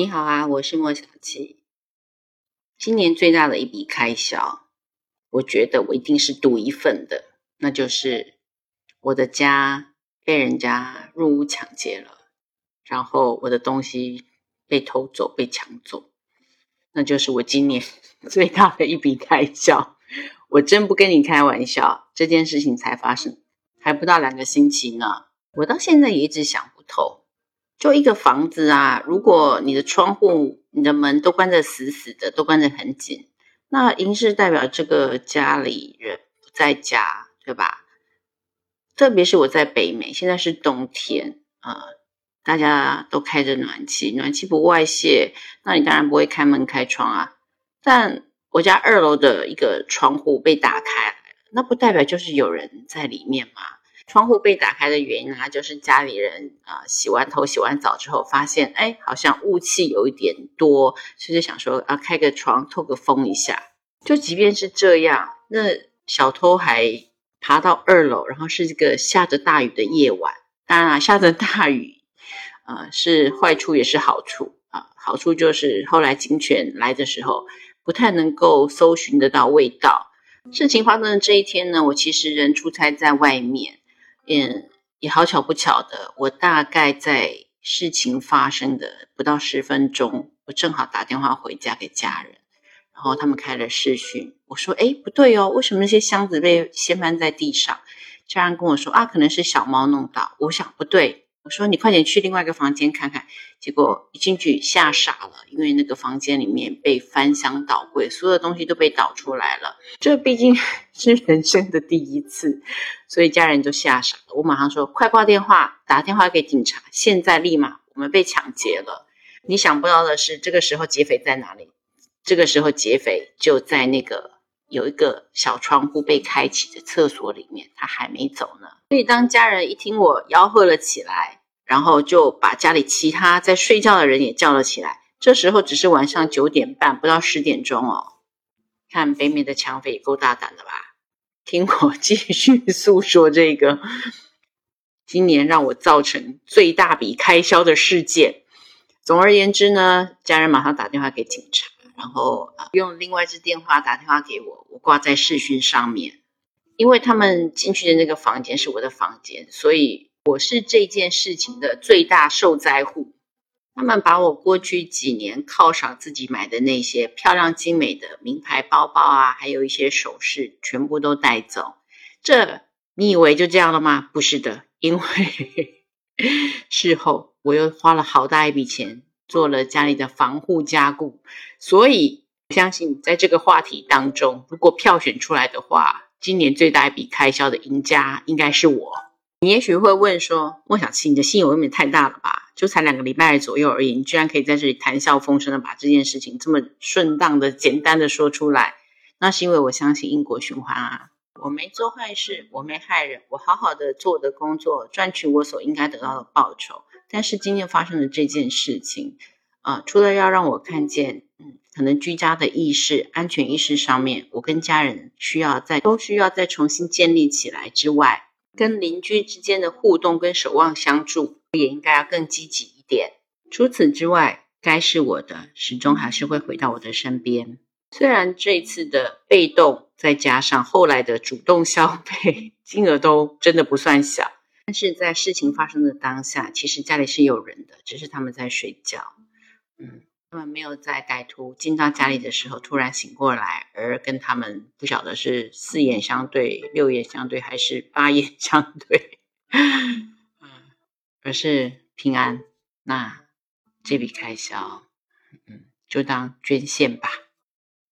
你好啊，我是莫小七。今年最大的一笔开销，我觉得我一定是独一份的，那就是我的家被人家入屋抢劫了，然后我的东西被偷走、被抢走，那就是我今年 最大的一笔开销。我真不跟你开玩笑，这件事情才发生还不到两个星期呢，我到现在也一直想不透。就一个房子啊，如果你的窗户、你的门都关得死死的，都关得很紧，那应是代表这个家里人不在家，对吧？特别是我在北美，现在是冬天啊，大家都开着暖气，暖气不外泄，那你当然不会开门开窗啊。但我家二楼的一个窗户被打开，那不代表就是有人在里面吗？窗户被打开的原因啊，就是家里人啊洗完头、洗完澡之后，发现哎，好像雾气有一点多，所以就想说啊，开个窗透个风一下。就即便是这样，那小偷还爬到二楼，然后是这个下着大雨的夜晚。当然啊，下着大雨，呃，是坏处也是好处啊。好处就是后来警犬来的时候，不太能够搜寻得到味道。事情发生的这一天呢，我其实人出差在外面。嗯，也好巧不巧的，我大概在事情发生的不到十分钟，我正好打电话回家给家人，然后他们开了视讯，我说：“哎，不对哦，为什么那些箱子被掀翻在地上？”家人跟我说：“啊，可能是小猫弄到。”我想不对。说你快点去另外一个房间看看，结果一进去吓傻了，因为那个房间里面被翻箱倒柜，所有的东西都被倒出来了。这毕竟 是人生的第一次，所以家人就吓傻了。我马上说快挂电话，打电话给警察，现在立马，我们被抢劫了。你想不到的是，这个时候劫匪在哪里？这个时候劫匪就在那个有一个小窗户被开启的厕所里面，他还没走呢。所以，当家人一听我吆喝了起来，然后就把家里其他在睡觉的人也叫了起来。这时候只是晚上九点半，不到十点钟哦。看北美的抢匪也够大胆的吧？听我继续诉说这个今年让我造成最大笔开销的事件。总而言之呢，家人马上打电话给警察，然后用另外一支电话打电话给我，我挂在视讯上面。因为他们进去的那个房间是我的房间，所以我是这件事情的最大受灾户。他们把我过去几年犒赏自己买的那些漂亮精美的名牌包包啊，还有一些首饰，全部都带走。这你以为就这样了吗？不是的，因为 事后我又花了好大一笔钱做了家里的防护加固，所以相信在这个话题当中，如果票选出来的话。今年最大一笔开销的赢家应该是我。你也许会问说：“莫小七，你的心有未免太大了吧？就才两个礼拜左右而已，你居然可以在这里谈笑风生的把这件事情这么顺当的、简单的说出来？那是因为我相信因果循环啊！我没做坏事，我没害人，我好好的做我的工作，赚取我所应该得到的报酬。但是今天发生的这件事情，啊，除了要让我看见，嗯。”可能居家的意识、安全意识上面，我跟家人需要再都需要再重新建立起来之外，跟邻居之间的互动跟守望相助，也应该要更积极一点。除此之外，该是我的，始终还是会回到我的身边。虽然这次的被动再加上后来的主动消费，金额都真的不算小，但是在事情发生的当下，其实家里是有人的，只是他们在睡觉。嗯。他们没有在歹徒进到家里的时候突然醒过来，而跟他们不晓得是四眼相对、六眼相对还是八眼相对，而是平安。那这笔开销，嗯，就当捐献吧。